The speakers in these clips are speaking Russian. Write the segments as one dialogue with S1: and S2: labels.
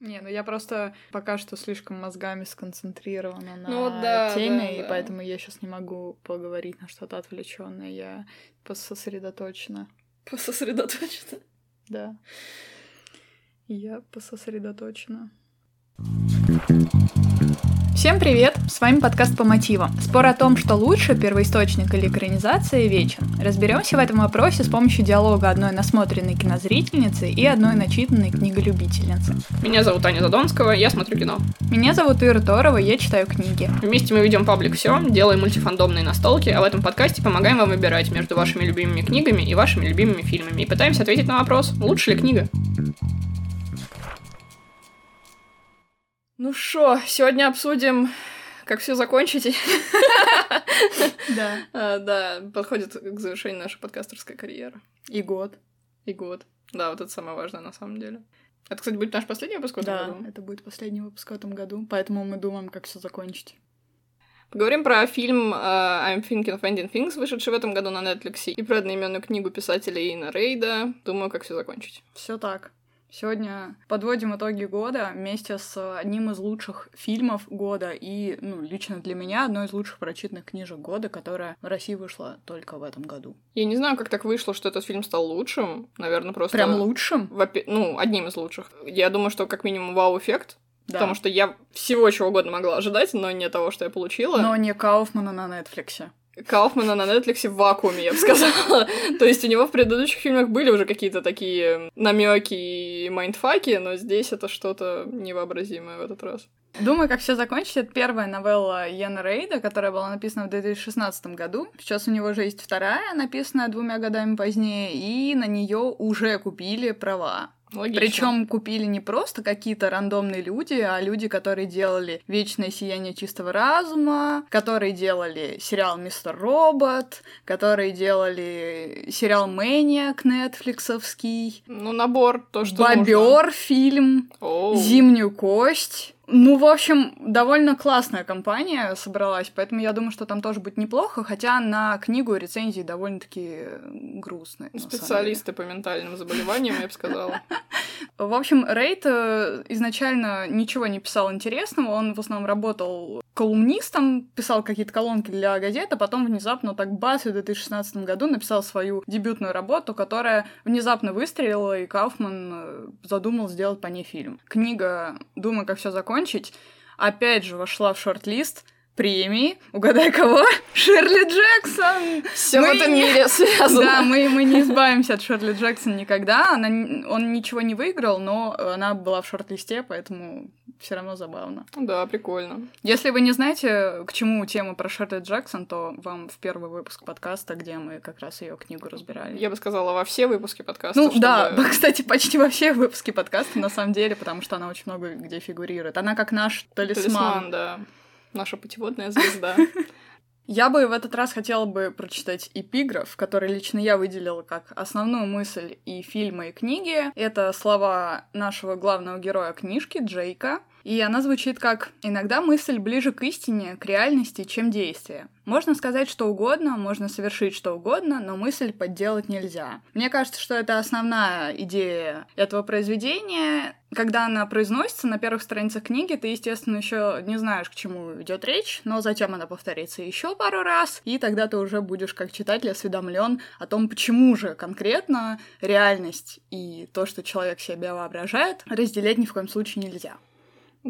S1: Не, ну я просто пока что слишком мозгами сконцентрирована на
S2: Ну да,
S1: теме,
S2: да,
S1: и
S2: да.
S1: поэтому я сейчас не могу поговорить на что-то отвлеченное. Я пососредоточена.
S2: Сосредоточена.
S1: Да. Я пососредоточена. Всем привет! С вами подкаст по мотивам. Спор о том, что лучше, первоисточник или экранизация, вечен. Разберемся в этом вопросе с помощью диалога одной насмотренной кинозрительницы и одной начитанной книголюбительницы.
S2: Меня зовут Аня Задонского, я смотрю кино.
S1: Меня зовут Ира Торова, я читаю книги.
S2: Вместе мы ведем паблик все, делаем мультифандомные настолки, а в этом подкасте помогаем вам выбирать между вашими любимыми книгами и вашими любимыми фильмами и пытаемся ответить на вопрос, лучше ли книга. Ну что, сегодня обсудим, как все закончить.
S1: Да.
S2: А, Да, подходит к завершению наша подкастерская карьера.
S1: И год.
S2: И год. Да, вот это самое важное на самом деле. Это, кстати, будет наш последний выпуск в этом
S1: Да,
S2: году.
S1: это будет последний выпуск в этом году, поэтому мы думаем, как все закончить.
S2: Поговорим про фильм э, I'm Thinking of Ending Things, вышедший в этом году на Netflix, и про одноименную книгу писателя Ина Рейда. Думаю, как все закончить.
S1: Все так. Сегодня подводим итоги года вместе с одним из лучших фильмов года и, ну, лично для меня, одной из лучших прочитанных книжек года, которая в России вышла только в этом году.
S2: Я не знаю, как так вышло, что этот фильм стал лучшим. Наверное, просто...
S1: Прям лучшим?
S2: Вопе- Ну, одним из лучших. Я думаю, что как минимум вау-эффект.
S1: Да.
S2: Потому что я всего чего угодно могла ожидать, но не того, что я получила.
S1: Но не Кауфмана на Нетфликсе.
S2: Кауфмана на Netflix в вакууме, я бы сказала. То есть у него в предыдущих фильмах были уже какие-то такие намеки и mindfuck и, но здесь это что-то невообразимое в этот раз.
S1: Думаю, как все закончить. Это первая новелла Йена Рейда, которая была написана в 2016 году. Сейчас у него уже есть вторая, написанная двумя годами позднее, и на нее уже купили права.
S2: Логично.
S1: Причем купили не просто какие-то рандомные люди, а люди, которые делали Вечное сияние чистого разума, которые делали сериал Мистер Робот, которые делали сериал Мэниак нетфликсовский,
S2: Ну, набор, то, что нужно.
S1: Бобер фильм,
S2: Оу.
S1: Зимнюю кость. Ну, в общем, довольно классная компания собралась, поэтому я думаю, что там тоже будет неплохо, хотя на книгу рецензии довольно-таки грустные.
S2: Специалисты по ментальным заболеваниям, я бы сказала.
S1: В общем, Рейд э, изначально ничего не писал интересного, он в основном работал колумнистом, писал какие-то колонки для газет, а потом внезапно так бац, в 2016 году написал свою дебютную работу, которая внезапно выстрелила, и Кауфман э, задумал сделать по ней фильм. Книга «Думаю, как все закончить» опять же вошла в шорт-лист премии. Угадай кого? Ширли Джексон!
S2: Все в этом
S1: не-
S2: мире связано.
S1: Да, мы, мы не избавимся от Шерли Джексон никогда. Она, он ничего не выиграл, но она была в шорт-листе, поэтому все равно забавно.
S2: Да, прикольно.
S1: Если вы не знаете, к чему тема про Шерли Джексон, то вам в первый выпуск подкаста, где мы как раз ее книгу разбирали.
S2: Я бы сказала, во все выпуски подкаста.
S1: Ну
S2: чтобы-
S1: да, кстати, почти во все выпуски подкаста на самом деле, потому что она очень много где фигурирует. Она как наш талисман.
S2: Талисман, да. Наша путеводная звезда.
S1: Я бы в этот раз хотела бы прочитать эпиграф, который лично я выделила как основную мысль и фильма, и книги. Это слова нашего главного героя книжки, Джейка. И она звучит как «Иногда мысль ближе к истине, к реальности, чем действие. Можно сказать что угодно, можно совершить что угодно, но мысль подделать нельзя». Мне кажется, что это основная идея этого произведения. Когда она произносится на первых страницах книги, ты, естественно, еще не знаешь, к чему идет речь, но затем она повторится еще пару раз, и тогда ты уже будешь как читатель осведомлен о том, почему же конкретно реальность и то, что человек себе воображает, разделять ни в коем случае нельзя.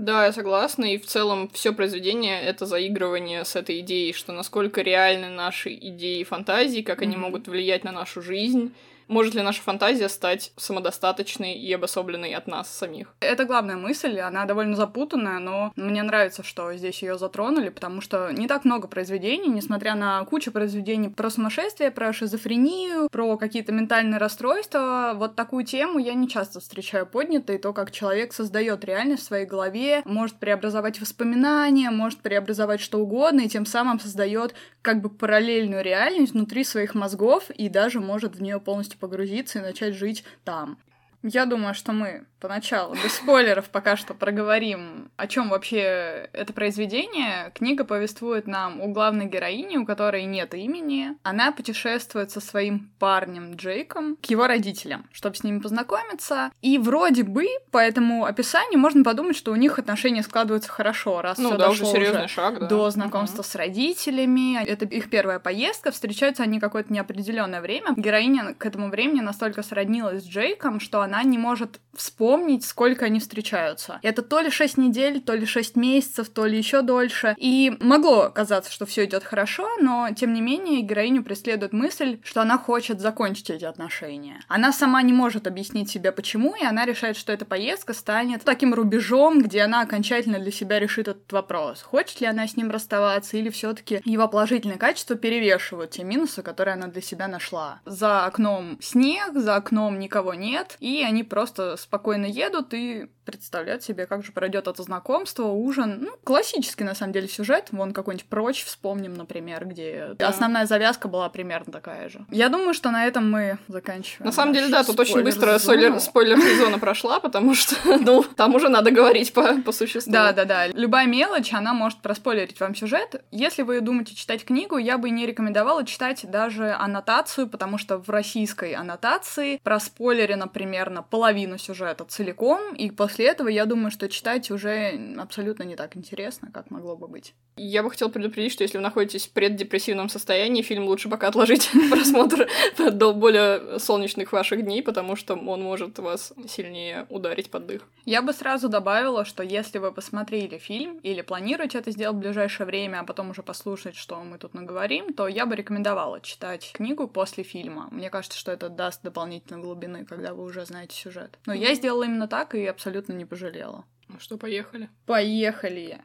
S2: Да, я согласна, и в целом все произведение — это заигрывание с этой идеей, что насколько реальны наши идеи и фантазии, как они
S1: Мгм.
S2: могут влиять на нашу жизнь, может ли наша фантазия стать самодостаточной и обособленной от нас самих.
S1: Это главная мысль, она довольно запутанная, но мне нравится, что здесь ее затронули, потому что не так много произведений, несмотря на кучу произведений про сумасшествие, про шизофрению, про какие-то ментальные расстройства, вот такую тему я не часто встречаю поднятой, то, как человек создает реальность в своей голове, может преобразовать воспоминания, может преобразовать что угодно, и тем самым создает как бы параллельную реальность внутри своих мозгов и даже может в нее полностью погрузиться и начать жить там. Я думаю, что мы поначалу, без спойлеров, пока что проговорим, о чем вообще это произведение. Книга повествует нам о главной героине, у которой нет имени. Она путешествует со своим парнем Джейком к его родителям, чтобы с ними познакомиться. И вроде бы по этому описанию можно подумать, что у них отношения складываются хорошо, раз
S2: ну,
S1: все
S2: да,
S1: дошло
S2: уже серьезный шаг, да.
S1: до знакомства с родителями. Это их первая поездка. Встречаются они какое-то неопределенное время. Героиня к этому времени настолько сроднилась с Джейком, что она не может вспомнить, сколько они встречаются. Это то ли 6 недель, то ли 6 месяцев, то ли еще дольше. И могло казаться, что все идет хорошо, но тем не менее героиню преследует мысль, что она хочет закончить эти отношения. Она сама не может объяснить себе почему, и она решает, что эта поездка станет таким рубежом, где она окончательно для себя решит этот вопрос. Хочет ли она с ним расставаться, или все-таки его положительные качества перевешивают те минусы, которые она для себя нашла. За окном снег, за окном никого нет, и они просто спокойно едут и представляют себе, как же пройдет это знакомство, ужин. Ну, классический, на самом деле, сюжет. Вон какой-нибудь прочь вспомним, например, где
S2: Да.
S1: основная завязка была примерно такая же. Я думаю, что на этом мы заканчиваем.
S2: На самом деле, да, тут очень быстро спойлер, спойлер зона прошла, потому что, ну, там уже надо говорить по, по существу.
S1: Да, да, да. Любая мелочь, она может проспойлерить вам сюжет. Если вы думаете читать книгу, я бы не рекомендовала читать даже аннотацию, потому что в российской аннотации проспойлерено примерно половину сюжета целиком, и после этого я думаю, что читать уже абсолютно не так интересно, как могло бы быть.
S2: Я бы хотела предупредить, что если вы находитесь в преддепрессивном состоянии, фильм лучше пока отложить просмотр до более солнечных ваших дней, потому что он может вас сильнее ударить под дых.
S1: Я бы сразу добавила, что если вы посмотрели фильм или планируете это сделать в ближайшее время, а потом уже послушать, что мы тут наговорим, то я бы рекомендовала читать книгу после фильма. Мне кажется, что это даст дополнительной глубины, когда вы уже знаете сюжет. Но я сделала именно так и абсолютно не пожалела.
S2: Ну что, поехали.
S1: Поехали!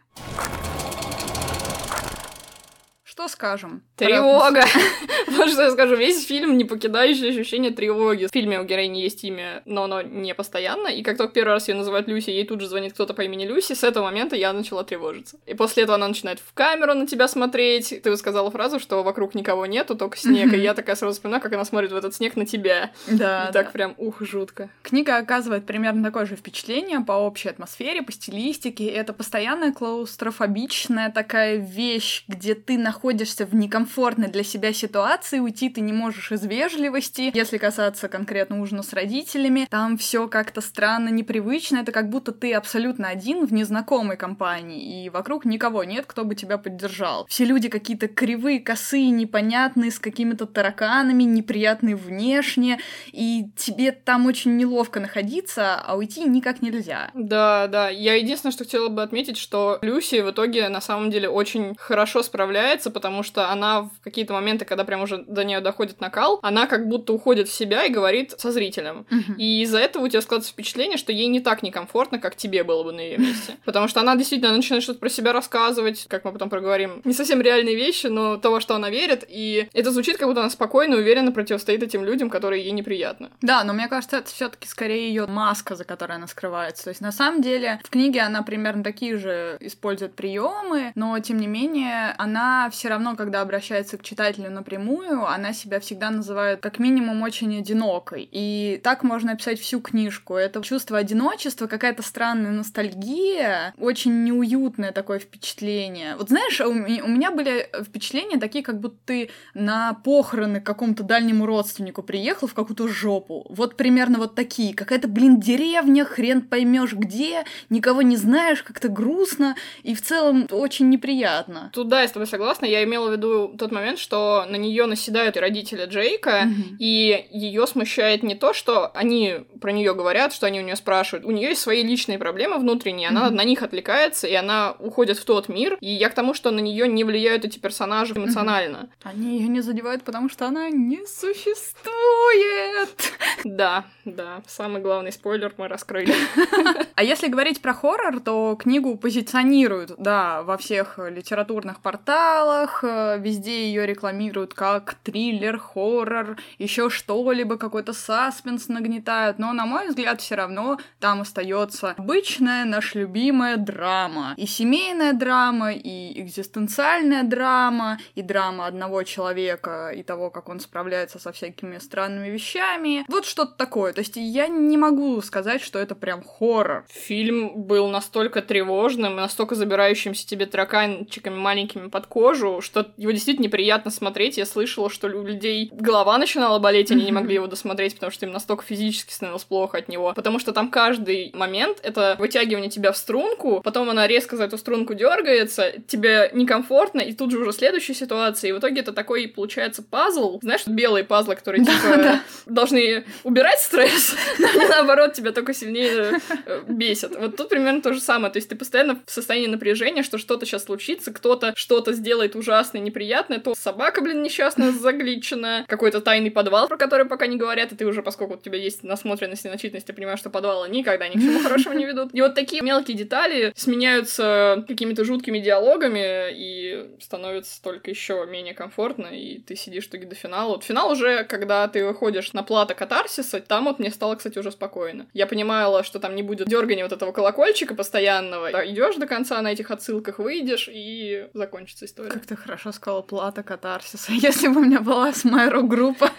S1: Что скажем?
S2: Тревога! Вот что я скажу, весь фильм не покидающий ощущение тревоги. В фильме у героини есть имя, но оно не постоянно, и как только первый раз ее называют Люси, ей тут же звонит кто-то по имени Люси, с этого момента я начала тревожиться. И после этого она начинает в камеру на тебя смотреть. Ты сказала фразу, что вокруг никого нету, только снег, и я такая сразу вспоминаю, как она смотрит в этот снег на тебя.
S1: Да,
S2: И так прям, ух, жутко.
S1: Книга оказывает примерно такое же впечатление по общей атмосфере, по стилистике. Это постоянная клаустрофобичная такая вещь, где ты находишься в некомфортной для себя ситуации, уйти ты не можешь из вежливости. Если касаться конкретно ужина с родителями, там все как-то странно, непривычно. Это как будто ты абсолютно один в незнакомой компании, и вокруг никого нет, кто бы тебя поддержал. Все люди какие-то кривые, косые, непонятные, с какими-то тараканами, неприятные внешне, и тебе там очень неловко находиться, а уйти никак нельзя.
S2: Да, да. Я единственное, что хотела бы отметить, что Люси в итоге на самом деле очень хорошо справляется, потому что она в какие-то моменты, когда прям уже до нее доходит накал, она как будто уходит в себя и говорит со зрителем. И из-за этого у тебя складывается впечатление, что ей не так некомфортно, как тебе было бы на ее месте. Потому что она действительно начинает что-то про себя рассказывать, как мы потом проговорим. Не совсем реальные вещи, но того, что она верит. И это звучит, как будто она спокойно и уверенно противостоит этим людям, которые ей неприятны.
S1: Да, но мне кажется, это все-таки скорее ее маска, за которой она скрывается. То есть, на самом деле, в книге она примерно такие же использует приемы, но тем не менее, она все равно, когда обращается к читателю напрямую, она себя всегда называет как минимум очень одинокой. И так можно описать всю книжку. Это чувство одиночества, какая-то странная ностальгия, очень неуютное такое впечатление. Вот знаешь, у ме- у меня были впечатления такие, как будто ты на похороны какому-то дальнему родственнику приехал в какую-то жопу. Вот примерно вот такие. Какая-то, блин, деревня, хрен поймешь где, никого не знаешь, как-то грустно и в целом очень неприятно.
S2: Тут да, я с тобой согласна. Я имела в виду тот момент, что на нее наседают и родители Джейка,
S1: Мгм.
S2: и ее смущает не то, что они про нее говорят, что они у нее спрашивают. У нее есть свои личные проблемы внутренние, она
S1: Мгм.
S2: на них отвлекается, и она уходит в тот мир. И я к тому, что на нее не влияют эти персонажи эмоционально.
S1: Они ее не задевают, потому что она не существует.
S2: Да, да, самый главный спойлер мы раскрыли.
S1: А если говорить про хоррор, то книгу позиционируют, да, во всех литературных порталах, сериалах, э, везде ее рекламируют как триллер, хоррор, еще что-либо, какой-то саспенс нагнетают, но, на мой взгляд, все равно там остается обычная наша любимая драма. И семейная драма, и экзистенциальная драма, и драма одного человека, и того, как он справляется со всякими странными вещами. Вот что-то такое. То есть я не могу сказать, что это прям хоррор.
S2: Фильм был настолько тревожным, настолько забирающимся тебе тараканчиками маленькими под кожу, что его действительно неприятно смотреть. Я слышала, что у людей голова начинала болеть, они не могли его досмотреть, потому что им настолько физически становилось плохо от него. Потому что там каждый момент — это вытягивание тебя в струнку, потом она резко за эту струнку дергается, тебе некомфортно, и тут же уже следующая ситуация, и в итоге это такой получается пазл, знаешь, белые пазлы, которые типа должны убирать стресс, но они наоборот тебя только сильнее э, бесят. Вот тут примерно то же самое, то есть ты постоянно в состоянии напряжения, что что-то сейчас случится, кто-то что-то сделает ужасное, неприятное, то собака, блин, несчастная, загличена, какой-то тайный подвал, про который пока не говорят, и ты уже, поскольку у тебя есть насмотренность и начитанность, ты понимаешь, что подвалы никогда ни к чему хорошему не ведут. И вот такие мелкие детали сменяются какими-то жуткими диалогами и становится только еще менее комфортно, и ты сидишь таки до финала. Вот финал уже, когда ты выходишь на плата катарсиса, там вот мне стало, кстати, уже спокойно. Я понимала, что там не будет дергания вот этого колокольчика постоянного. Идешь до конца на этих отсылках, выйдешь, и закончится история.
S1: Как ты хорошо сказала, плата катарсиса. Если бы у меня была Смайро группа,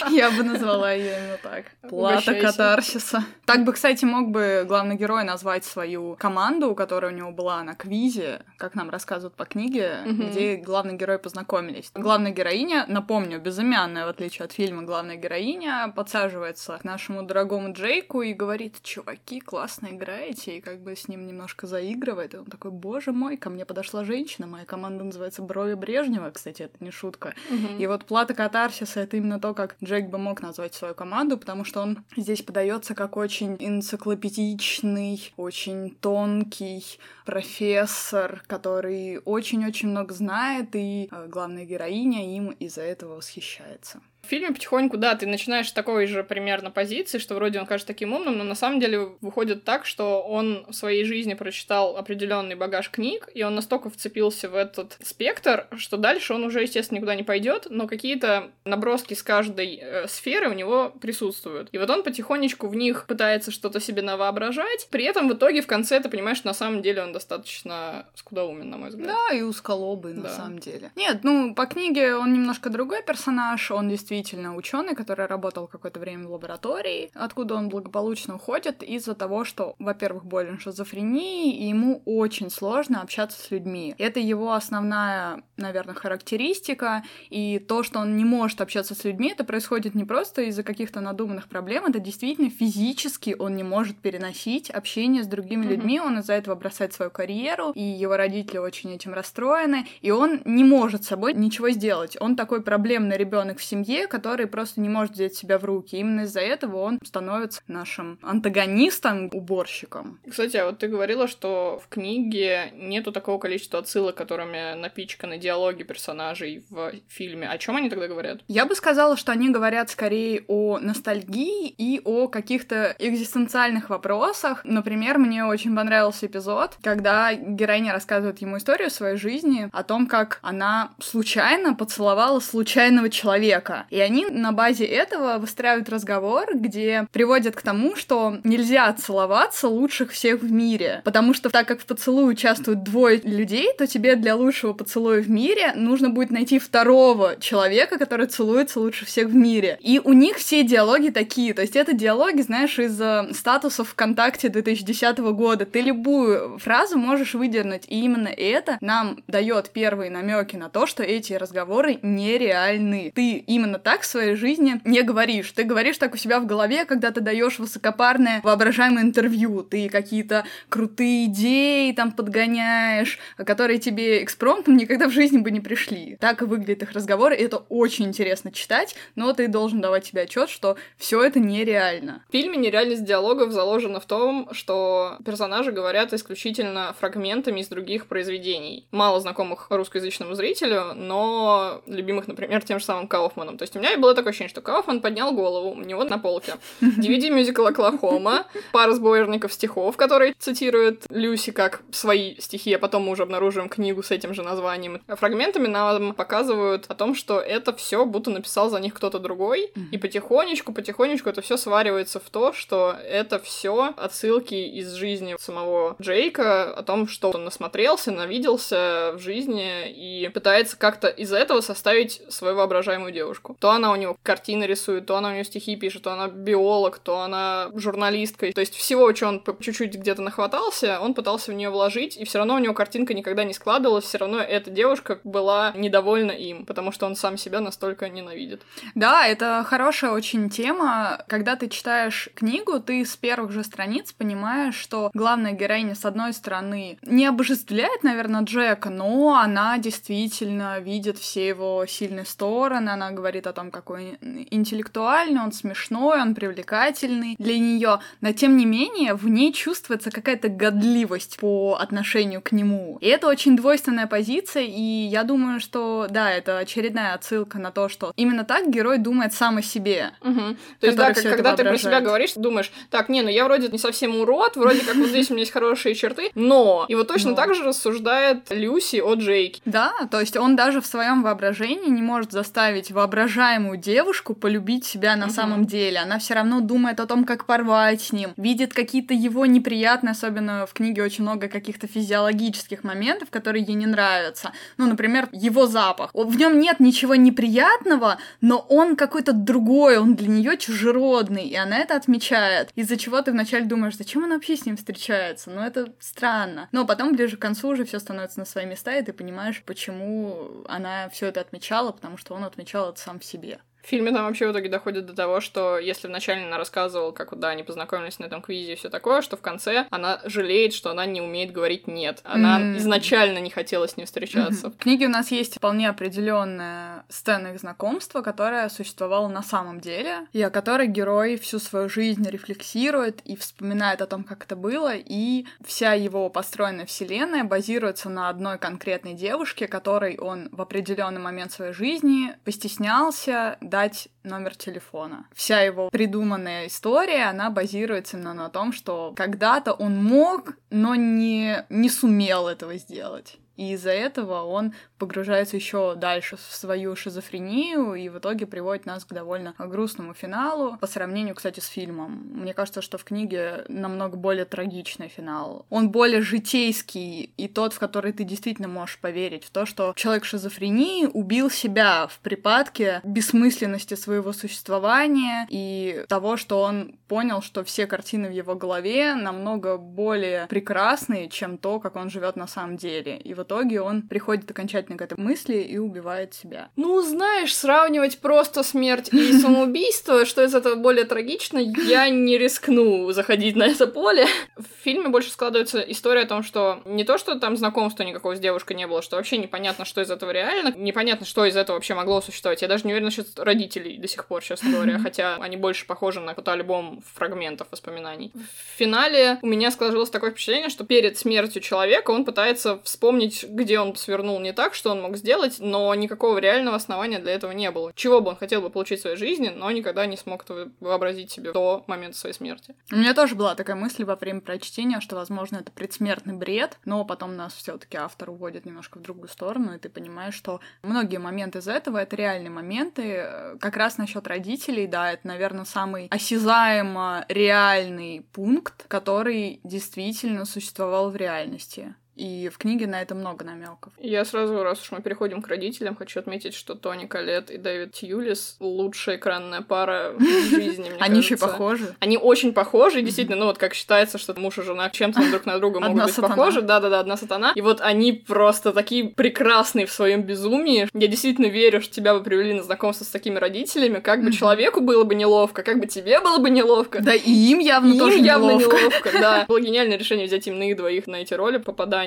S1: я бы назвала ее именно так. Плата катарсиса. Так бы, кстати, мог бы главный герой назвать свою команду, которая у него была на квизе, как нам рассказывают по книге, где главный герой познакомились. Главная героиня, напомню, безымянная, в отличие от фильма, главная героиня подсаживается к нашему дорогому Джейку и говорит, чуваки, классно играете, и как бы с ним немножко заигрывает. И он такой, боже мой, ко мне подошла женщина, моя команда называется Брови Брежнева, кстати, это не шутка. И вот плата катарсиса — это именно то, как Джейк бы мог назвать свою команду, потому что он здесь подается как очень энциклопедичный, очень тонкий профессор, который очень-очень много знает, и э, главная героиня им из-за этого восхищается.
S2: В фильме потихоньку, да, ты начинаешь с такой же примерно позиции, что вроде он кажется таким умным, но на самом деле выходит так, что он в своей жизни прочитал определенный багаж книг, и он настолько вцепился в этот спектр, что дальше он уже, естественно, никуда не пойдет, но какие-то наброски с каждой э, сферы у него присутствуют. И вот он потихонечку в них пытается что-то себе навоображать, при этом в итоге в конце ты понимаешь, что на самом деле он достаточно скудоумен, на мой взгляд.
S1: Да, и узколобый, да. на самом деле. Нет, ну, по книге он немножко другой персонаж, он действительно действительно ученый, который работал какое-то время в лаборатории, откуда он благополучно уходит из-за того, что, во-первых, болен шизофренией, и ему очень сложно общаться с людьми. Это его основная, наверное, характеристика, и то, что он не может общаться с людьми, это происходит не просто из-за каких-то надуманных проблем, это действительно физически он не может переносить общение с другими mm-hmm. людьми, он из-за этого бросает свою карьеру, и его родители очень этим расстроены, и он не может с собой ничего сделать. Он такой проблемный ребенок в семье, который просто не может взять себя в руки. Именно из-за этого он становится нашим антагонистом, уборщиком.
S2: Кстати, а вот ты говорила, что в книге нету такого количества отсылок, которыми напичканы диалоги персонажей в фильме. О чем они тогда говорят?
S1: Я бы сказала, что они говорят скорее о ностальгии и о каких-то экзистенциальных вопросах. Например, мне очень понравился эпизод, когда героиня рассказывает ему историю своей жизни о том, как она случайно поцеловала случайного человека. И они на базе этого выстраивают разговор, где приводят к тому, что нельзя целоваться лучших всех в мире. Потому что так как в поцелуе участвуют двое людей, то тебе для лучшего поцелуя в мире нужно будет найти второго человека, который целуется лучше всех в мире. И у них все диалоги такие. То есть это диалоги, знаешь, из э, статусов ВКонтакте 2010 года. Ты любую фразу можешь выдернуть. И именно это нам дает первые намеки на то, что эти разговоры нереальны. Ты именно так в своей жизни не говоришь. Ты говоришь так у себя в голове, когда ты даешь высокопарное воображаемое интервью. Ты какие-то крутые идеи там подгоняешь, которые тебе экспромтом никогда в жизни бы не пришли. Так выглядят их разговоры, и это очень интересно читать, но ты должен давать себе отчет, что все это нереально.
S2: В фильме нереальность диалогов заложена в том, что персонажи говорят исключительно фрагментами из других произведений. Мало знакомых русскоязычному зрителю, но любимых, например, тем же самым Кауфманом. То есть есть у меня было такое ощущение, что Кауфман поднял голову, у него на полке DVD мюзикл Оклахома, пара сборников стихов, которые цитирует Люси как свои стихи, а потом мы уже обнаруживаем книгу с этим же названием. Фрагментами нам показывают о том, что это все будто написал за них кто-то другой, и потихонечку, потихонечку это все сваривается в то, что это все отсылки из жизни самого Джейка, о том, что он насмотрелся, навиделся в жизни и пытается как-то из этого составить свою воображаемую девушку. То она у него картины рисует, то она у него стихи пишет, то она биолог, то она журналистка. То есть всего, что он чуть-чуть где-то нахватался, он пытался в нее вложить, и все равно у него картинка никогда не складывалась, все равно эта девушка была недовольна им, потому что он сам себя настолько ненавидит.
S1: Да, это хорошая очень тема. Когда ты читаешь книгу, ты с первых же страниц понимаешь, что главная героиня, с одной стороны, не обожествляет, наверное, Джека, но она действительно видит все его сильные стороны, она говорит о том, какой интеллектуальный, он смешной, он привлекательный для нее, но тем не менее в ней чувствуется какая-то годливость по отношению к нему. И это очень двойственная позиция, и я думаю, что да, это очередная отсылка на то, что именно так герой думает сам о себе.
S2: Угу. То есть, да, как, когда ты про себя говоришь, думаешь, так, не, ну я вроде не совсем урод, вроде как вот здесь у меня есть хорошие черты, но и вот точно но. так же рассуждает Люси о Джейке.
S1: Да, то есть он даже в своем воображении не может заставить воображаемую девушку полюбить себя на угу. самом деле. Она все равно думает о том, как порвать с ним, видит какие-то его неприятные, особенно в книге очень много каких-то физиологических моментов, которые ей не нравятся. Ну, например, его запах. В нем нет ничего неприятного, но он какой-то другой, он для нее чужеродный, и она это отмечает. Из-за чего ты вначале думаешь, зачем она вообще с ним встречается? Ну, это странно. Но потом ближе к концу уже все становится на свои места, и ты понимаешь, почему она все это отмечала, потому что он отмечал это сам себе.
S2: В фильме там вообще в итоге доходит до того, что если вначале она рассказывала, как да, они познакомились на этом квизе и все такое, что в конце она жалеет, что она не умеет говорить нет. Она mm. изначально не хотела с ним встречаться.
S1: Mm-hmm. В книге у нас есть вполне определенная сцена их знакомства, которая существовала на самом деле, и о которой герой всю свою жизнь рефлексирует и вспоминает о том, как это было, и вся его построенная вселенная базируется на одной конкретной девушке, которой он в определенный момент своей жизни постеснялся дать номер телефона. Вся его придуманная история, она базируется именно на том, что когда-то он мог, но не, не сумел этого сделать. И из-за этого он погружается еще дальше в свою шизофрению и в итоге приводит нас к довольно грустному финалу по сравнению, кстати, с фильмом. Мне кажется, что в книге намного более трагичный финал. Он более житейский и тот, в который ты действительно можешь поверить в то, что человек шизофрении убил себя в припадке бессмысленности своего существования и того, что он понял, что все картины в его голове намного более прекрасные, чем то, как он живет на самом деле. И в итоге он приходит окончательно к этой мысли и убивает себя.
S2: Ну, знаешь, сравнивать просто смерть и самоубийство, что из этого более трагично, я не рискну заходить на это поле. В фильме больше складывается история о том, что не то, что там знакомства никакого с девушкой не было, что вообще непонятно, что из этого реально, непонятно, что из этого вообще могло существовать. Я даже не уверена насчет родителей до сих пор, честно говоря, хотя они больше похожи на фотоальбом фрагментов воспоминаний. В финале у меня сложилось такое впечатление, что перед смертью человека он пытается вспомнить где он свернул не так, что он мог сделать, но никакого реального основания для этого не было. Чего бы он хотел бы получить в своей жизни, но никогда не смог это вообразить себе до момента своей смерти.
S1: У меня тоже была такая мысль во время прочтения, что, возможно, это предсмертный бред, но потом нас все таки автор уводит немножко в другую сторону, и ты понимаешь, что многие моменты из этого — это реальные моменты. Как раз насчет родителей, да, это, наверное, самый осязаемо реальный пункт, который действительно существовал в реальности. И в книге на это много намеков.
S2: Я сразу, раз уж мы переходим к родителям, хочу отметить, что Тони Калет и Дэвид Тьюлис лучшая экранная пара в жизни, мне
S1: Они еще похожи.
S2: Они очень похожи, действительно, ну вот как считается, что муж и жена чем-то друг на друга могут быть похожи. Да-да-да, одна сатана. И вот они просто такие прекрасные в своем безумии. Я действительно верю, что тебя бы привели на знакомство с такими родителями, как бы человеку было бы неловко, как бы тебе было бы неловко.
S1: Да, и им явно тоже
S2: явно неловко. Да, было гениальное решение взять именно их двоих на эти роли, попадания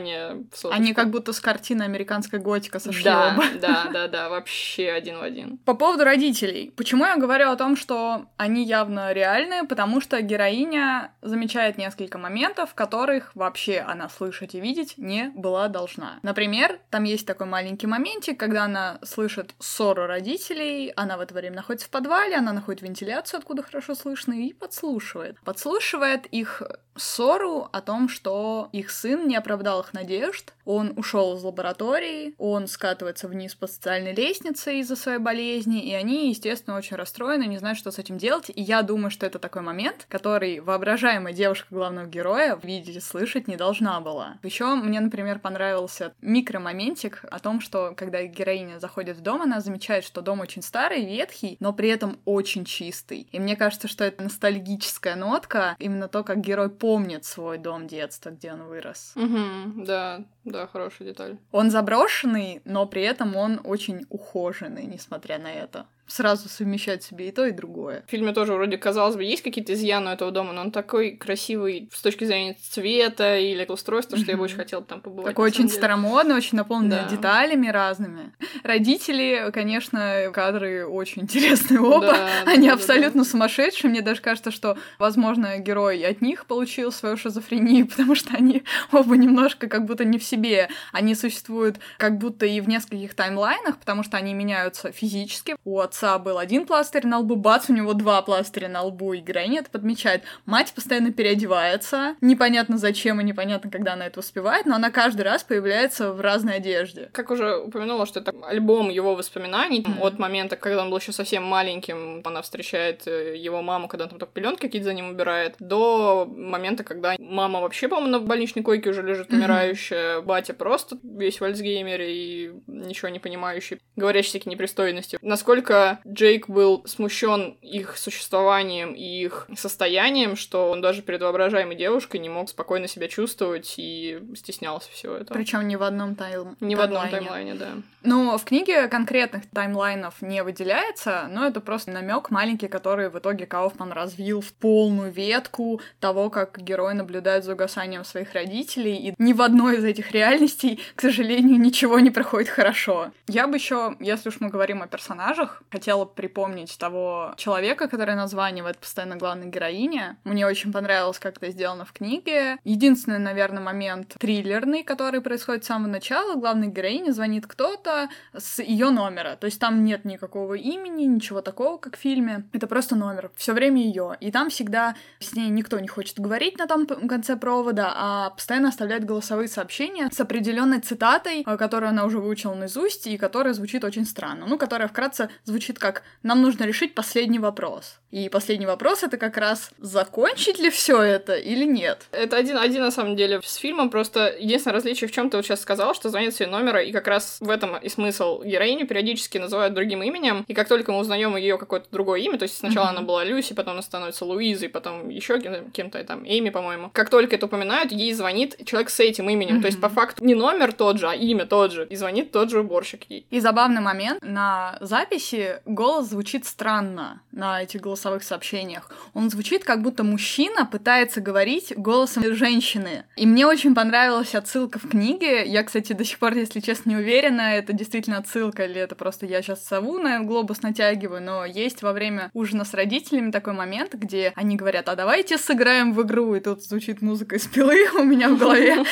S2: соточку.
S1: Они как будто с картины американской готика сошли
S2: Да,
S1: оба.
S2: да, да, да, вообще один в один.
S1: По поводу родителей. Почему я говорю о том, что они явно реальные? Потому что героиня замечает несколько моментов, которых вообще она слышать и видеть не была должна. Например, там есть такой маленький моментик, когда она слышит ссору родителей, она в это время находится в подвале, она находит вентиляцию, откуда хорошо слышно, и подслушивает. Подслушивает их ссору о том, что их сын не оправдал их надежд, он ушел из лаборатории, он скатывается вниз по социальной лестнице из-за своей болезни, и они, естественно, очень расстроены, не знают, что с этим делать. И я думаю, что это такой момент, который воображаемая девушка главного героя видеть и слышать не должна была. Еще мне, например, понравился микромоментик о том, что когда героиня заходит в дом, она замечает, что дом очень старый, ветхий, но при этом очень чистый. И мне кажется, что это ностальгическая нотка, именно то, как герой помнит свой дом детства, где он вырос.
S2: Угу, да, да, хорошая деталь.
S1: Он заброшенный, но при этом он очень ухоженный, несмотря на это. Сразу совмещать себе и то, и другое.
S2: В фильме тоже вроде, казалось бы, есть какие-то изъяны у этого дома, но он такой красивый с точки зрения цвета или устройства, что я бы очень хотела там побывать.
S1: Такой очень старомодный, очень наполненный
S2: Да.
S1: деталями разными. Родители, конечно, кадры очень интересные оба.
S2: Да,
S1: Они
S2: да, да,
S1: абсолютно сумасшедшие. Мне даже кажется, что, возможно, герой от них получил свою шизофрению, потому что они оба немножко как будто не в себе. Они существуют как будто и в нескольких таймлайнах, потому что они меняются физически. У отца был один пластырь на лбу, бац, у него два пластыря на лбу, и героиня это подмечает. Мать постоянно переодевается, непонятно зачем и непонятно, когда она это успевает, но она каждый раз появляется в разной одежде.
S2: Как уже упомянула, что это альбом его воспоминаний
S1: Мгм.
S2: от момента, когда он был еще совсем маленьким, она встречает э, его маму, когда он там только пеленки какие-то за ним убирает, до момента, когда мама вообще, по-моему, на больничной койке уже лежит умирающая, батя просто весь в Альцгеймере и ничего не понимающий, говорящий всякие непристойности. Насколько Джейк был смущен их существованием и их состоянием, что он даже перед воображаемой девушкой не мог спокойно себя чувствовать и стеснялся всего этого.
S1: Причем ни в одном тайм...
S2: Не в одном
S1: таймлайне.
S2: да.
S1: Ну, в книге конкретных таймлайнов не выделяется, но это просто намек маленький, который в итоге Кауфман развил в полную ветку того, как герой наблюдает за угасанием своих родителей, и ни в одной из этих реальностей, к сожалению, ничего не проходит хорошо. Я бы еще, если уж мы говорим о персонажах, хотела припомнить того человека, который названивает постоянно главной героине. Мне очень понравилось, как это сделано в книге. Единственный, наверное, момент триллерный, который происходит с самого начала. Главной героине звонит кто-то с ее номера. То есть там нет никакого имени, ничего такого, как в фильме. Это просто номер. Все время ее. И там всегда с ней никто не хочет говорить на том конце провода, а постоянно оставляет голосовые сообщения с определенной цитатой, э, которую она уже выучила наизусть и которая звучит очень странно. Ну, которая вкратце звучит как «Нам нужно решить последний вопрос». И последний вопрос это как раз закончить ли все это или нет.
S2: Это один, один на самом деле с фильмом, просто единственное различие в чем ты вот сейчас сказал, что звонит себе номера, и как раз в этом и смысл. Героиню периодически называют другим именем, и как только мы узнаем ее какое-то другое имя, то есть сначала она была Люси, потом она становится Луизой, потом еще кем-то там, Эми, по-моему. Как только это упоминают, ей звонит человек с этим именем, то есть по факту не номер тот же, а имя тот же, и звонит тот же уборщик ей.
S1: И забавный момент, на записи голос звучит странно на этих голосовых сообщениях. Он звучит, как будто мужчина пытается говорить голосом женщины. И мне очень понравилась отсылка в книге. Я, кстати, до сих пор, если честно, не уверена, это действительно отсылка или это просто я сейчас сову на глобус натягиваю, но есть во время ужина с родителями такой момент, где они говорят, а давайте сыграем в игру, и тут звучит музыка из пилы у меня в голове.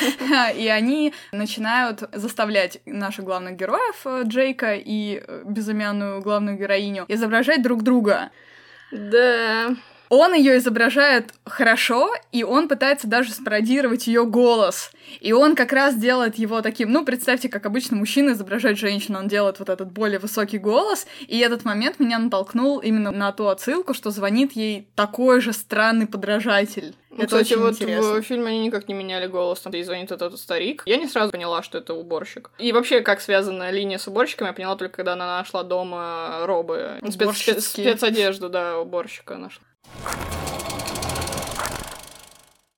S1: И они начинают заставлять наших главных героев, э, Джейка и э, безымянную главную героиню, изображать друг друга.
S2: Да.
S1: Он ее изображает хорошо, и он пытается даже спародировать ее голос. И он как раз делает его таким, ну, представьте, как обычно мужчина изображает женщину, он делает вот этот более высокий голос, и этот момент меня натолкнул именно на ту отсылку, что звонит ей такой же странный подражатель.
S2: Ну,
S1: Это
S2: кстати,
S1: очень
S2: вот
S1: интересно.
S2: в фильме они никак не меняли голос, там, звонит этот старик. Я не сразу поняла, что это уборщик. И вообще, как связана линия с уборщиком, я поняла только, когда она нашла дома робы. Спец- спецодежду, да, уборщика нашла. あっ!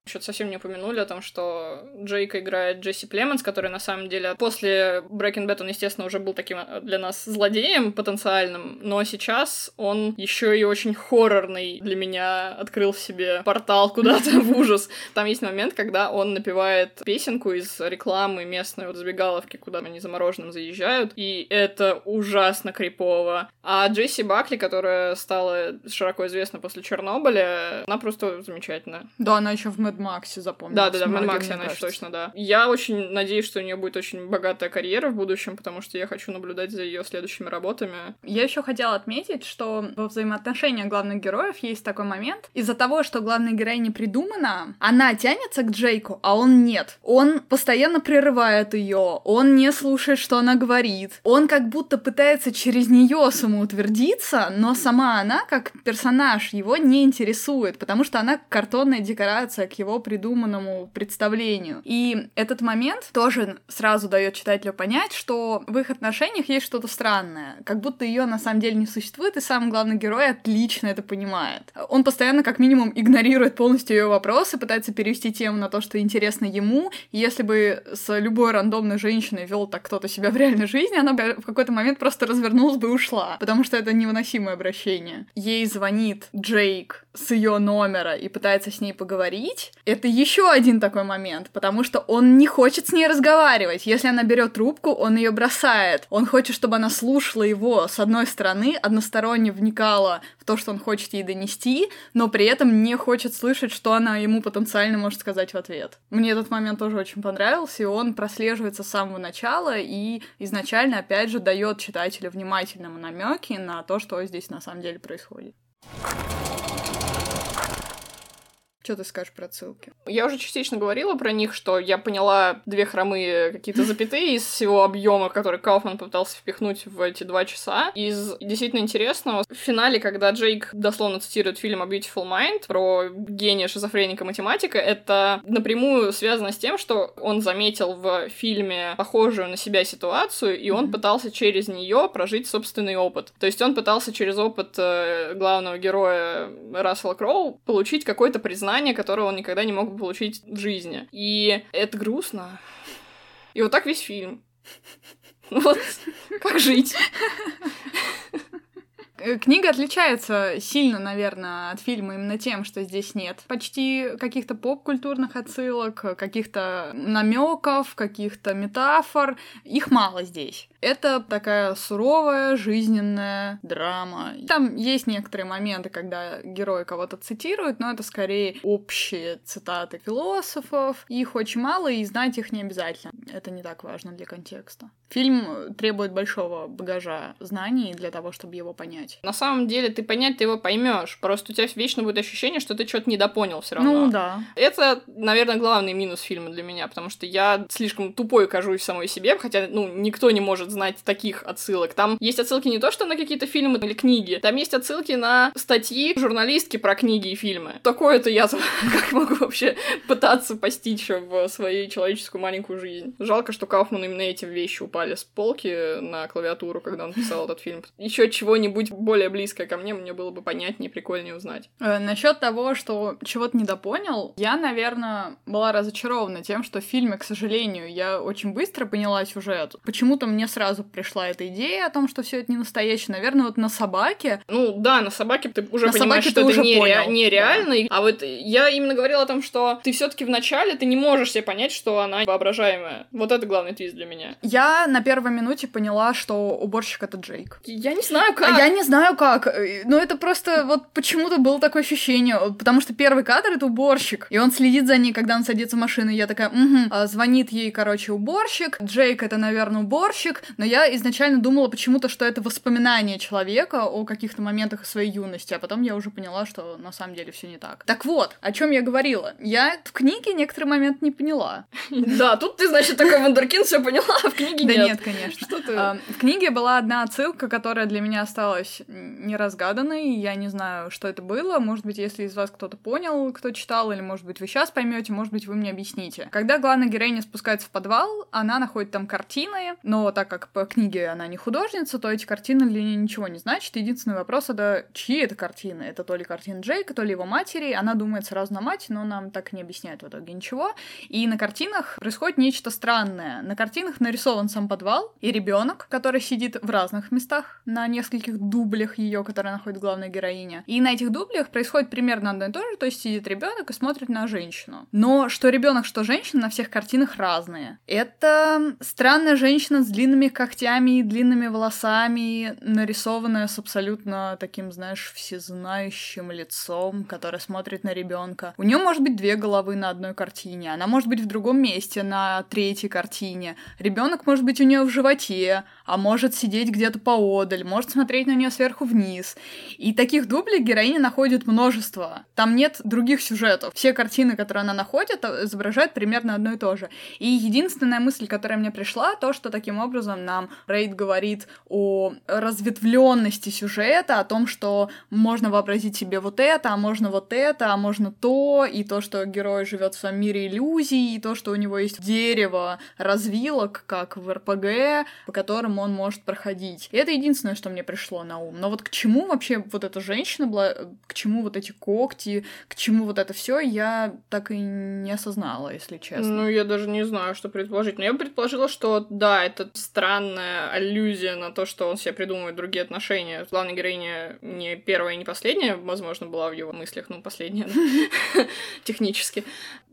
S2: Что-то совсем не упомянули о том, что Джейка играет Джесси Племенс, который на самом деле после Breaking Bad он, естественно, уже был таким э, для нас злодеем потенциальным, но сейчас он еще и очень хоррорный для меня открыл себе портал куда-то в ужас. Там есть момент, когда он напевает песенку из рекламы местной вот забегаловки, куда они замороженным заезжают, и это ужасно крипово. А Джесси Бакли, которая стала широко известна после Чернобыля, она просто замечательная.
S1: Да, она еще в Мэд Максе запомнилась.
S2: Да, да, да, в Мэд Максе она еще точно, да. Я очень надеюсь, что у нее будет очень богатая карьера в будущем, потому что я хочу наблюдать за ее следующими работами.
S1: Я еще хотела отметить, что во взаимоотношениях главных героев есть такой момент. Из-за того, что главная героиня придумана, она тянется к Джейку, а он нет. Он постоянно прерывает ее, он не слушает, что она говорит. Он как будто пытается через нее самоутвердиться, но сама она, как персонаж, его не интересует, потому что она картонная декорация к его придуманному представлению. И этот момент тоже сразу дает читателю понять, что в их отношениях есть что-то странное, как будто ее на самом деле не существует, и сам главный герой отлично это понимает. Он постоянно, как минимум, игнорирует полностью ее вопросы, пытается перевести тему на то, что интересно ему. Если бы с любой рандомной женщиной вел так кто-то себя в реальной жизни, она бы в какой-то момент просто развернулась бы и ушла, потому что это невыносимое обращение. Ей звонит Джейк с ее номера и пытается с ней поговорить. Это еще один такой момент, потому что он не хочет с ней разговаривать. Если она берет трубку, он ее бросает. Он хочет, чтобы она слушала его с одной стороны, односторонне вникала в то, что он хочет ей донести, но при этом не хочет слышать, что она ему потенциально может сказать в ответ. Мне этот момент тоже очень понравился, и он прослеживается с самого начала и изначально, опять же, дает читателю внимательному намеки на то, что здесь на самом деле происходит. Что ты скажешь про ссылки?
S2: Я уже частично говорила про них, что я поняла две хромые какие-то запятые из всего объема, который Кауфман пытался впихнуть в эти два часа. Из действительно интересного, в финале, когда Джейк дословно цитирует фильм A Beautiful Mind про гения шизофреника-математика, это напрямую связано с тем, что он заметил в фильме похожую на себя ситуацию, и он mm-hmm. пытался через нее прожить собственный опыт. То есть он пытался через опыт э, главного героя Рассела Кроу получить какое-то признание знания, которое он никогда не мог бы получить в жизни. И это грустно. И вот так весь фильм. Вот, как жить?
S1: Книга отличается сильно, наверное, от фильма именно тем, что здесь нет почти каких-то поп-культурных отсылок, каких-то намеков, каких-то метафор. Их мало здесь. Это такая суровая, жизненная драма. Там есть некоторые моменты, когда герой кого-то цитирует, но это скорее общие цитаты философов. Их очень мало, и знать их не обязательно. Это не так важно для контекста. Фильм требует большого багажа знаний для того, чтобы его понять.
S2: На самом деле, ты понять ты его поймешь. Просто у тебя вечно будет ощущение, что ты что-то недопонял все равно.
S1: Ну да.
S2: Это, наверное, главный минус фильма для меня, потому что я слишком тупой кажусь самой себе, хотя, ну, никто не может может знать таких отсылок. Там есть отсылки не то, что на какие-то фильмы или книги, там есть отсылки на статьи журналистки про книги и фильмы. Такое-то я как могу вообще пытаться постичь в своей человеческую маленькую жизнь. Жалко, что Кауфману именно эти вещи упали с полки на клавиатуру, когда он писал этот фильм. Еще чего-нибудь более близкое ко мне, мне было бы понятнее, прикольнее узнать.
S1: Э, насчет того, что чего-то недопонял, я, наверное, была разочарована тем, что в фильме, к сожалению, я очень быстро поняла сюжет. Почему-то мне сразу пришла эта идея о том, что все это не настоящее. Наверное, вот на собаке.
S2: Ну да, на собаке ты уже на понимаешь, что это нере... нереально. Да. А вот я именно говорила о том, что ты все-таки в начале ты не можешь себе понять, что она воображаемая. Вот это главный твист для меня.
S1: Я на первой минуте поняла, что уборщик это Джейк.
S2: Я не знаю как.
S1: А я не знаю как. Но это просто вот почему-то было такое ощущение. Потому что первый кадр это уборщик. И он следит за ней, когда он садится в машину. И я такая, угу. А, звонит ей, короче, уборщик. Джейк это, наверное, уборщик но я изначально думала почему-то, что это воспоминание человека о каких-то моментах своей юности, а потом я уже поняла, что на самом деле все не так. Так вот, о чем я говорила. Я в книге некоторый момент не поняла.
S2: Да, тут ты, значит, такой вундеркинд все поняла, а в книге
S1: нет. Да нет, конечно. Что ты? В книге была одна отсылка, которая для меня осталась осталась неразгаданной. Я не знаю, что это было. Может быть, если из вас кто-то понял, кто читал, или, может быть, вы сейчас поймете, может быть, вы мне объясните. Когда главная героиня спускается в подвал, она находит там картины, но так как по книге она не художница, то эти картины для нее ничего не значат. Единственный вопрос это, чьи это картины? Это то ли картины Джейка, то ли его матери. Она думает сразу на мать, но нам так не объясняет в итоге ничего. И на картинах происходит нечто странное. На картинах нарисован сам подвал и ребенок, который сидит в разных местах, на нескольких дублях ее, которые находит главная героиня. И на этих дублях происходит примерно одно и то же, то есть сидит ребенок и смотрит на женщину. Но что ребенок, что женщина на всех картинах разные. Это странная женщина с длинными когтями и длинными волосами, нарисованная с абсолютно таким, знаешь, всезнающим лицом, которая смотрит на ребенка. У нее может быть две головы на одной картине, она может быть в другом месте на третьей картине. Ребенок может быть у нее в животе, а может сидеть где-то поодаль, может смотреть на нее сверху вниз. И таких дублей героиня находит множество. Там нет других сюжетов. Все картины, которые она находит, изображают примерно одно и то же. И единственная мысль, которая мне пришла, то, что таким образом нам Рейд говорит о разветвленности сюжета, о том, что можно вообразить себе вот это, а можно вот это, а можно то, и то, что герой живет в своем мире иллюзий, и то, что у него есть дерево развилок, как в РПГ, по которым он может проходить. И это единственное, что мне пришло на ум. Но вот к чему вообще вот эта женщина была, к чему вот эти когти, к чему вот это все, я так и не осознала, если честно.
S2: Ну, я даже не знаю, что предположить. Но я бы предположила, что да, это странная аллюзия на то, что он себе придумывает другие отношения. Главная героиня не первая и не последняя, возможно, была в его мыслях, ну, последняя, технически.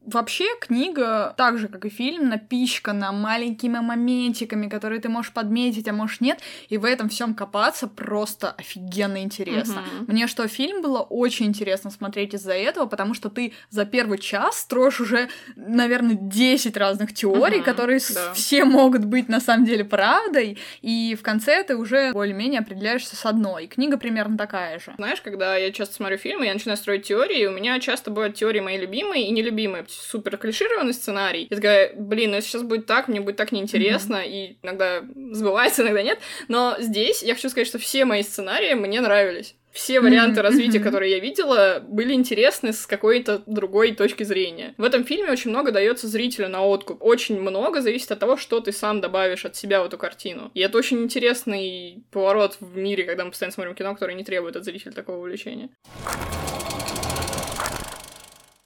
S1: Вообще книга, так же как и фильм, напичкана маленькими моментиками, которые ты можешь подметить, а можешь нет, и в этом всем копаться просто офигенно интересно. Mm-hmm. Мне что фильм было очень интересно смотреть из-за этого, потому что ты за первый час строишь уже, наверное, 10 разных теорий, mm-hmm. которые да. все могут быть на самом деле правдой, и в конце ты уже более-менее определяешься с одной. Книга примерно такая же.
S2: Знаешь, когда я часто смотрю фильмы, я начинаю строить теории, у меня часто бывают теории мои любимые и нелюбимые супер клишированный сценарий. Я такая, блин, ну если сейчас будет так, мне будет так неинтересно, mm-hmm. и иногда сбывается, иногда нет. Но здесь я хочу сказать, что все мои сценарии мне нравились все варианты mm-hmm. развития, которые я видела, были интересны с какой-то другой точки зрения. В этом фильме очень много дается зрителю на откуп. Очень много зависит от того, что ты сам добавишь от себя в эту картину. И это очень интересный поворот в мире, когда мы постоянно смотрим кино, которое не требует от зрителя такого увлечения.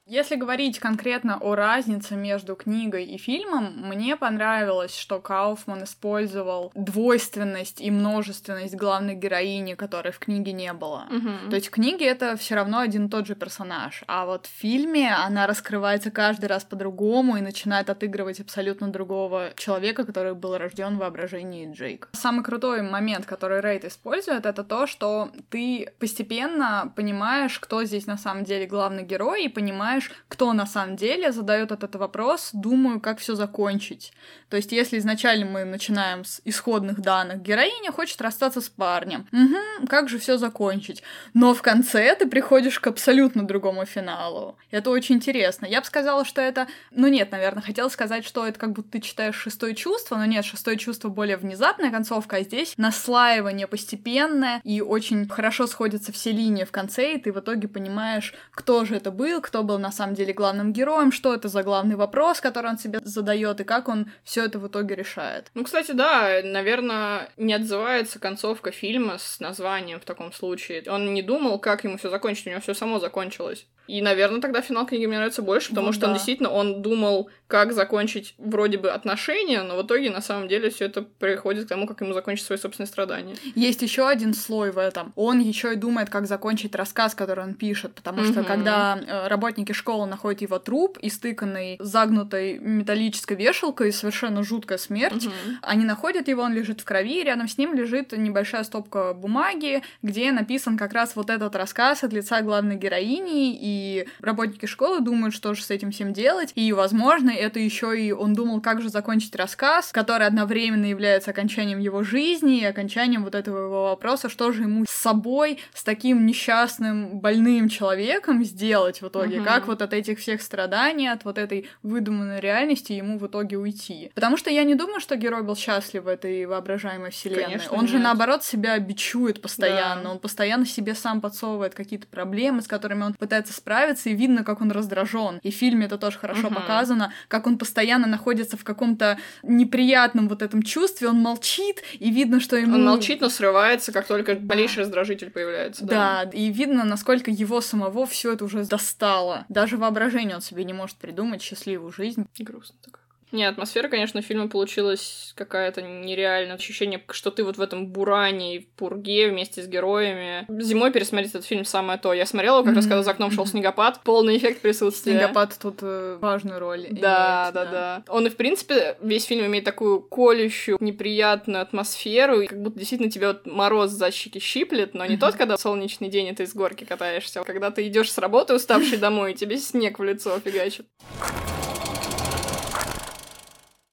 S1: Если говорить конкретно о разнице между книгой и фильмом, мне понравилось, что Кауфман использовал двойственность и множественность главной героини, которой в книге не было.
S2: Угу.
S1: То есть в книге это все равно один и тот же персонаж, а вот в фильме она раскрывается каждый раз по-другому и начинает отыгрывать абсолютно другого человека, который был рожден в воображении Джейк. Самый крутой момент, который Рейд использует, это то, что ты постепенно понимаешь, кто здесь на самом деле главный герой, и понимаешь, понимаешь, кто на самом деле задает этот вопрос, думаю, как все закончить. То есть, если изначально мы начинаем с исходных данных, героиня хочет расстаться с парнем, угу, как же все закончить? Но в конце ты приходишь к абсолютно другому финалу. Это очень интересно. Я бы сказала, что это, ну нет, наверное, хотела сказать, что это как будто ты читаешь шестое чувство, но нет, шестое чувство более внезапная концовка, а здесь наслаивание постепенное, и очень хорошо сходятся все линии в конце, и ты в итоге понимаешь, кто же это был, кто был на на самом деле главным героем, что это за главный вопрос, который он себе задает, и как он все это в итоге решает.
S2: Ну, кстати, да, наверное, не отзывается концовка фильма с названием в таком случае. Он не думал, как ему все закончить, у него все само закончилось. И, наверное, тогда финал книги мне нравится больше, потому ну, что да. он действительно он думал, как закончить вроде бы отношения, но в итоге на самом деле все это приходит к тому, как ему закончить свои собственные страдания.
S1: Есть еще один слой в этом. Он еще и думает, как закончить рассказ, который он пишет, потому что когда э, работники школы находят его труп, истыканный загнутой металлической вешалкой, совершенно жуткая смерть, они находят его, он лежит в крови, рядом с ним лежит небольшая стопка бумаги, где написан как раз вот этот рассказ от лица главной героини, и и работники школы думают, что же с этим всем делать, и, возможно, это еще и он думал, как же закончить рассказ, который одновременно является окончанием его жизни и окончанием вот этого его вопроса, что же ему с собой, с таким несчастным, больным человеком сделать в итоге, угу. как как вот от этих всех страданий, от вот этой выдуманной реальности ему в итоге уйти. Потому что я не думаю, что герой был счастлив в этой воображаемой вселенной.
S2: Конечно,
S1: он же
S2: нет.
S1: наоборот себя бичует постоянно,
S2: Да.
S1: он постоянно себе сам подсовывает какие-то проблемы, с которыми он пытается справиться, и видно, как он раздражен. И в фильме это тоже хорошо
S2: Мгм.
S1: показано, как он постоянно находится в каком-то неприятном вот этом чувстве, он молчит, и видно, что ему...
S2: Он молчит, но срывается, как только малейший раздражитель появляется.
S1: Да, и видно, насколько его самого все это уже достало. Даже воображение он себе не может придумать счастливую жизнь.
S2: Грустно так. Не, атмосфера, конечно, фильма получилась какая-то нереальная. Ощущение, что ты вот в этом буране и в пурге вместе с героями. Зимой пересмотреть этот фильм самое то. Я смотрела его как раз, когда за окном шел снегопад. Полный эффект присутствия.
S1: Снегопад тут э, важную роль
S2: Да,
S1: имеет,
S2: да, да. Он и, в принципе, весь фильм имеет такую колющую, неприятную атмосферу, и как будто действительно тебя вот мороз за щеки щиплет, но не
S1: Мгм.
S2: тот, когда солнечный день, и ты с горки катаешься, а когда ты идешь с работы уставший домой, и тебе снег в лицо фигачит.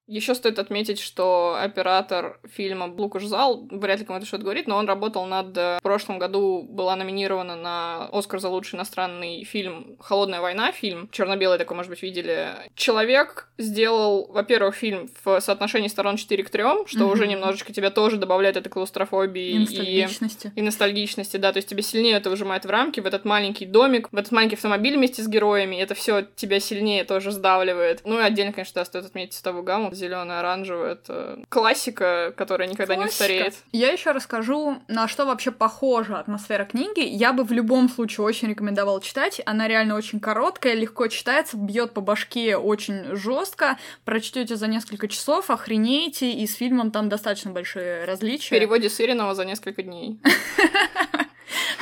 S2: Еще стоит отметить, что оператор фильма Лукаш Зал, вряд ли кому-то что-то говорит, но он работал над... э, В прошлом году была номинирована на Оскар за лучший иностранный фильм «Холодная война», фильм. Черно-белый такой, может быть, видели. Человек сделал, во-первых, фильм в соотношении сторон 4 к 3, что
S1: Мгм.
S2: уже немножечко тебя тоже добавляет этой клаустрофобии
S1: И ностальгичности.
S2: и ностальгичности, да, то есть тебе сильнее это выжимает в рамки, в этот маленький домик, в этот маленький автомобиль вместе с героями, и это все тебя сильнее тоже сдавливает. Ну и отдельно, конечно, да, стоит отметить цветовую гамму, зеленый, оранжевый, это классика, которая никогда не
S1: Классика.
S2: устареет.
S1: Я еще расскажу, на что вообще похожа атмосфера книги. Я бы в любом случае очень рекомендовала читать. Она реально очень короткая, легко читается, бьет по башке очень жестко. Прочтете за несколько часов, охренеете, и с фильмом там достаточно большие
S2: В
S1: различия.
S2: переводе Сыринова за несколько дней.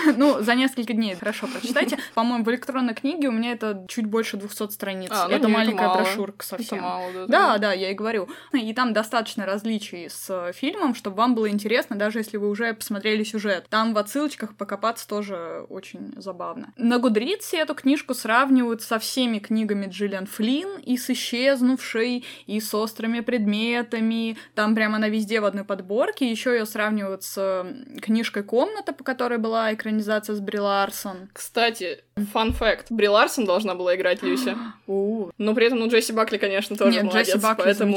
S1: Ну, за несколько дней хорошо прочитайте. По-моему, в электронной книге у меня это чуть больше 200 страниц.
S2: А, ну
S1: это
S2: это
S1: маленькая
S2: мало.
S1: брошюрка
S2: Это
S1: совсем.
S2: мало, да.
S1: Да, да, я и говорю. И там достаточно различий с э, фильмом, чтобы вам было интересно, даже если вы уже посмотрели сюжет. Там в отсылочках покопаться тоже очень забавно. На Гудритсе эту книжку сравнивают со всеми книгами Джиллиан Флинн, и с «Исчезнувшей», и с «Острыми предметами». Там прямо она везде в одной подборке. Еще ее сравнивают с э, книжкой «Комната», по которой была экранизация с Бри Ларсон.
S2: Кстати, фан факт. Бри Ларсон должна была играть Люся.
S1: У,
S2: Но при этом, ну, Джесси Бакли, конечно, тоже
S1: Нет,
S2: молодец,
S1: Джесси Бакли
S2: поэтому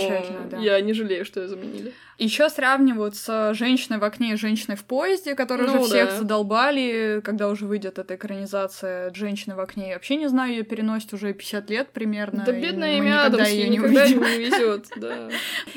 S1: да.
S2: я не жалею, что ее заменили.
S1: Еще сравнивают с женщиной в окне и женщиной в поезде, которые
S2: Ну
S1: уже всех
S2: да.
S1: задолбали, когда уже выйдет эта экранизация женщины в окне. Я вообще не знаю, ее переносит уже 50 лет примерно.
S2: Да бедная
S1: никогда
S2: Адамс,
S1: ее не
S2: никогда не везет, да.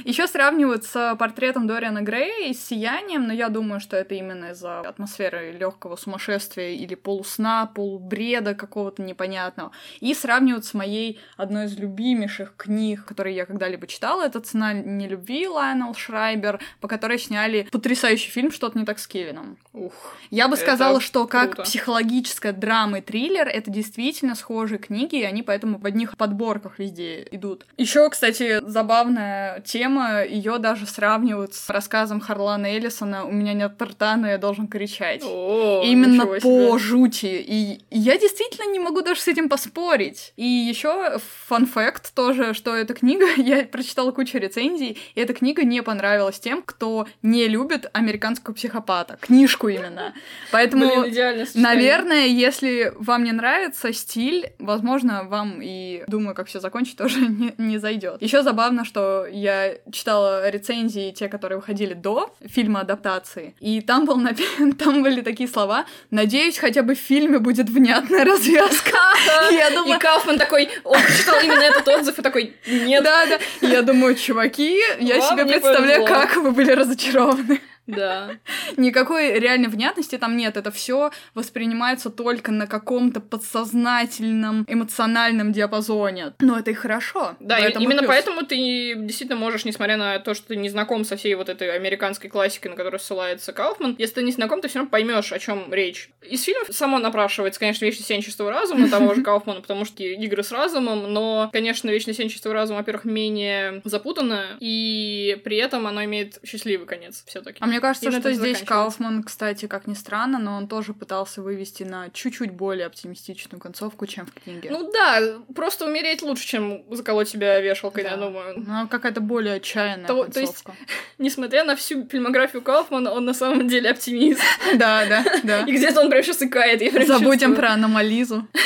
S1: Еще сравнивают с портретом Дориана Грея и с сиянием, но я думаю, что это именно из-за атмосферы легкого сумасшествия или полусна, полубреда какого-то непонятного. И сравнивают с моей одной из любимейших книг, которые я когда-либо читала. Это «Цена нелюбви» Лайонел Шрайбер, по которой сняли потрясающий фильм «Что-то не так с Кевином».
S2: Ух.
S1: Я бы сказала, что как
S2: круто.
S1: психологическая драма и триллер это действительно схожие книги, и они поэтому в одних подборках везде идут. Еще, кстати, забавная тема, ее даже сравнивают с рассказом Харлана Эллисона «У меня нет рта, но я должен кричать».
S2: О,
S1: Именно по жути. И я действительно не могу даже с этим поспорить. И еще фан-факт тоже, что эта книга, я прочитала кучу рецензий, и эта книга не понравилась тем, кто не любит американского психопата. Книжку именно. Поэтому...
S2: Блин.
S1: Наверное, если вам не нравится стиль, возможно, вам и думаю, как все закончить, тоже не, не зайдет. Еще забавно, что я читала рецензии, те, которые выходили до фильма адаптации, и там, был там были такие слова «Надеюсь, хотя бы в фильме будет внятная развязка». Я думаю,
S2: И Кауфман такой, он прочитал именно этот отзыв и такой, нет.
S1: да, да. Я думаю, чуваки, я себе представляю, как вы были разочарованы.
S2: Да.
S1: Никакой реальной внятности там нет. Это все воспринимается только на каком-то подсознательном, эмоциональном диапазоне. Но это и хорошо.
S2: Да,
S1: В
S2: и-
S1: этом и
S2: именно
S1: плюс.
S2: поэтому ты действительно можешь, несмотря на то, что ты не знаком со всей вот этой американской классикой, на которую ссылается Кауфман, если ты не знаком, ты все равно поймешь, о чем речь. Из фильмов само напрашивается, конечно, «Вечное сенчество разума» того же Кауфмана, потому что игры с разумом, но, конечно, «Вечное сенчество разума», во-первых, менее запутанно, и при этом оно имеет счастливый конец все таки
S1: А мне кажется,
S2: И
S1: что здесь. Кауфман, кстати, как ни странно, но он тоже пытался вывести на чуть-чуть более оптимистичную концовку, чем в книге.
S2: Ну да, просто умереть лучше, чем заколоть себя вешалкой,
S1: Да.
S2: я думаю.
S1: Ну, какая-то более отчаянная
S2: То- то есть-
S1: концовка.
S2: Несмотря на всю фильмографию Кауфмана, он на самом деле оптимист.
S1: Да, да, да.
S2: И где-то он прям сейчас икает,
S1: Забудем про аномализу.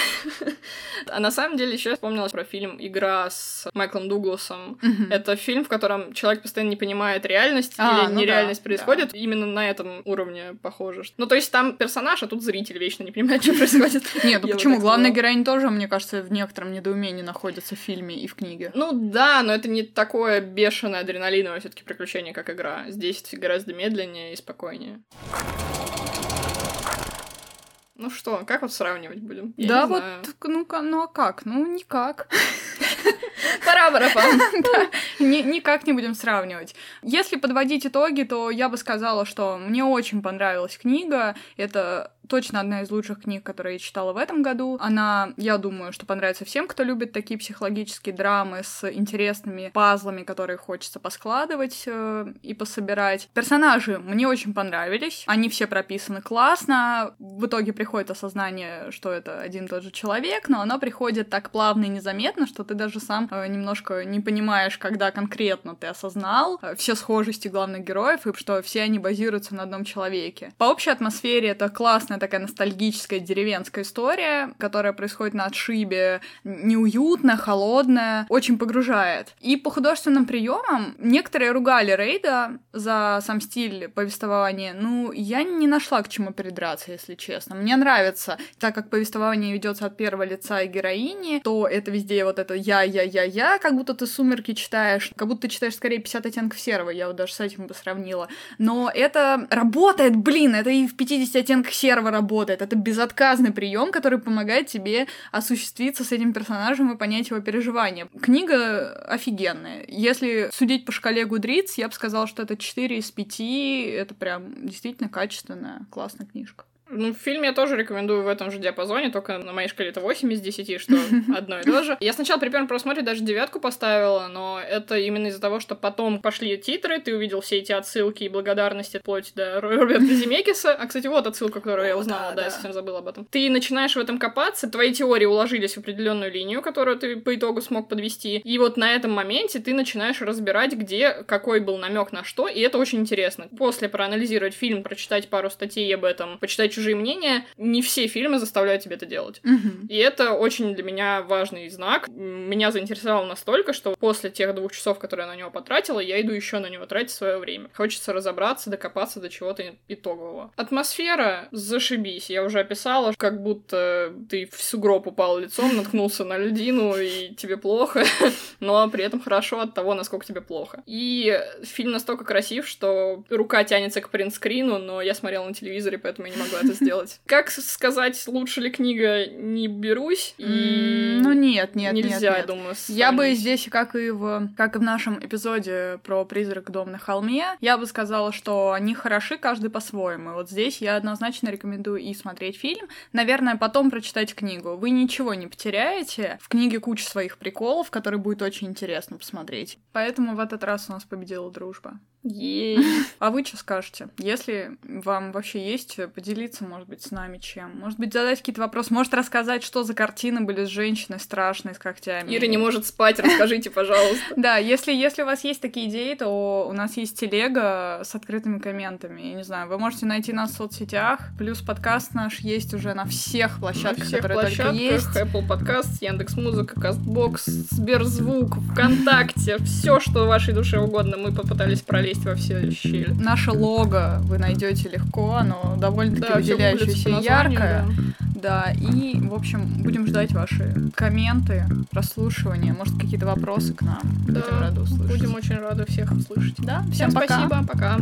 S2: А на самом деле еще я вспомнила про фильм «Игра» с Майклом Дугласом. Это фильм, в котором человек постоянно не понимает реальность
S1: А,
S2: или
S1: ну
S2: нереальность
S1: да,
S2: происходит. Именно на этом уровне похоже. Ну, то есть там персонаж, а тут зритель вечно не понимает, что происходит.
S1: Нет, ну почему? Главная героиня тоже, мне кажется, в некотором недоумении находится в фильме и в книге.
S2: Ну да, но это не такое бешеное адреналиновое все таки приключение, как игра. Здесь это гораздо медленнее и спокойнее. Ну что, как вот сравнивать будем? Я
S1: да, вот,
S2: знаю.
S1: ну-ка, ну а как? Ну, никак.
S2: Пора, барабан.
S1: Ни- Никак не будем сравнивать. Если подводить итоги, то я бы сказала, что мне очень понравилась книга. Это точно одна из лучших книг, которые я читала в этом году. Она, я думаю, что понравится всем, кто любит такие психологические драмы с интересными пазлами, которые хочется поскладывать э, и пособирать. Персонажи мне очень понравились. Они все прописаны классно. В итоге приходит осознание, что это один и тот же человек, но оно приходит так плавно и незаметно, что ты даже сам э, немножко не понимаешь, когда конкретно ты осознал э, все схожести главных героев и что все они базируются на одном человеке. По общей атмосфере это классная такая ностальгическая деревенская история, которая происходит на отшибе, неуютная, холодная, очень погружает. И по художественным приемам некоторые ругали Рейда за сам стиль повествования. Ну, я не нашла к чему придраться, если честно. Мне нравится, так как повествование ведется от первого лица и героини, то это везде вот это я-я-я-я, как будто ты сумерки читаешь, как будто ты читаешь скорее 50 оттенков серого, я вот даже с этим бы сравнила. Но это работает, блин, это и в 50 оттенках серого работает. Это безотказный прием, который помогает тебе осуществиться с этим персонажем и понять его переживания. Книга офигенная. Если судить по шкале Гудриц, я бы сказала, что это 4 из 5. Это прям действительно качественная, классная книжка.
S2: Ну, фильм я тоже рекомендую в этом же диапазоне, только на моей шкале это 8 из 10, что одно и то же. Я сначала при первом просмотре даже девятку поставила, но это именно из-за того, что потом пошли титры, ты увидел все эти отсылки и благодарности вплоть до Роберта Земекиса. А, кстати, вот отсылка, которую я узнала,
S1: да,
S2: да, я совсем забыла об этом. Ты начинаешь в этом копаться, твои теории уложились в определенную линию, которую ты по итогу смог подвести. И вот на этом моменте ты начинаешь разбирать, где какой был намек на что, и это очень интересно. После проанализировать фильм, прочитать пару статей об этом, почитать чужие мнения, не все фильмы заставляют тебя это делать.
S1: Мгм.
S2: И это очень для меня важный знак. Меня заинтересовало настолько, что после тех двух часов, которые я на него потратила, я иду еще на него тратить свое время. Хочется разобраться, докопаться до чего-то итогового. Атмосфера зашибись. Я уже описала, как будто ты в сугроб упал лицом, наткнулся на льдину, и тебе плохо, но при этом хорошо от того, насколько тебе плохо. И фильм настолько красив, что рука тянется к принтскрину, но я смотрела на телевизоре, поэтому я не могла это сделать. Как сказать, лучше ли книга, не берусь. И
S1: Ну нет, нет, нет,
S2: нельзя, я
S1: нет.
S2: думаю,
S1: Я бы
S2: сравнить.
S1: здесь, как и в, как и в нашем эпизоде про призрак дом на холме, я бы сказала, что они хороши каждый по-своему. Вот здесь я однозначно рекомендую и смотреть фильм, наверное, потом прочитать книгу. Вы ничего не потеряете. В книге куча своих приколов, которые будет очень интересно посмотреть. Поэтому в этот раз у нас победила дружба.
S2: Ей.
S1: А вы что скажете? Если вам вообще есть поделиться, может быть, с нами чем? Может быть, задать какие-то вопросы? Может, рассказать, что за картины были с женщиной страшной, с когтями?
S2: Ира не может спать, расскажите, пожалуйста.
S1: Да, если, если у вас есть такие идеи, то у нас есть телега с открытыми комментами. Я не знаю, вы можете найти нас в соцсетях. Плюс подкаст наш есть уже на всех
S2: На
S1: площадках,
S2: всех
S1: которые только
S2: площадках,
S1: есть.
S2: Apple Podcast, Яндекс.Музыка, Кастбокс, Сберзвук, ВКонтакте, все, что вашей душе угодно, мы попытались пролезть во все щели.
S1: Наше лого вы найдете легко, оно довольно-таки
S2: Да,
S1: выделяющееся и яркое.
S2: да.
S1: Да, и, в общем, будем ждать ваши комменты, прослушивания, может, какие-то вопросы к нам.
S2: Да,
S1: Будем рады услышать.
S2: Будем очень рады всех услышать.
S1: Да,
S2: Всем
S1: всем пока.
S2: спасибо, пока.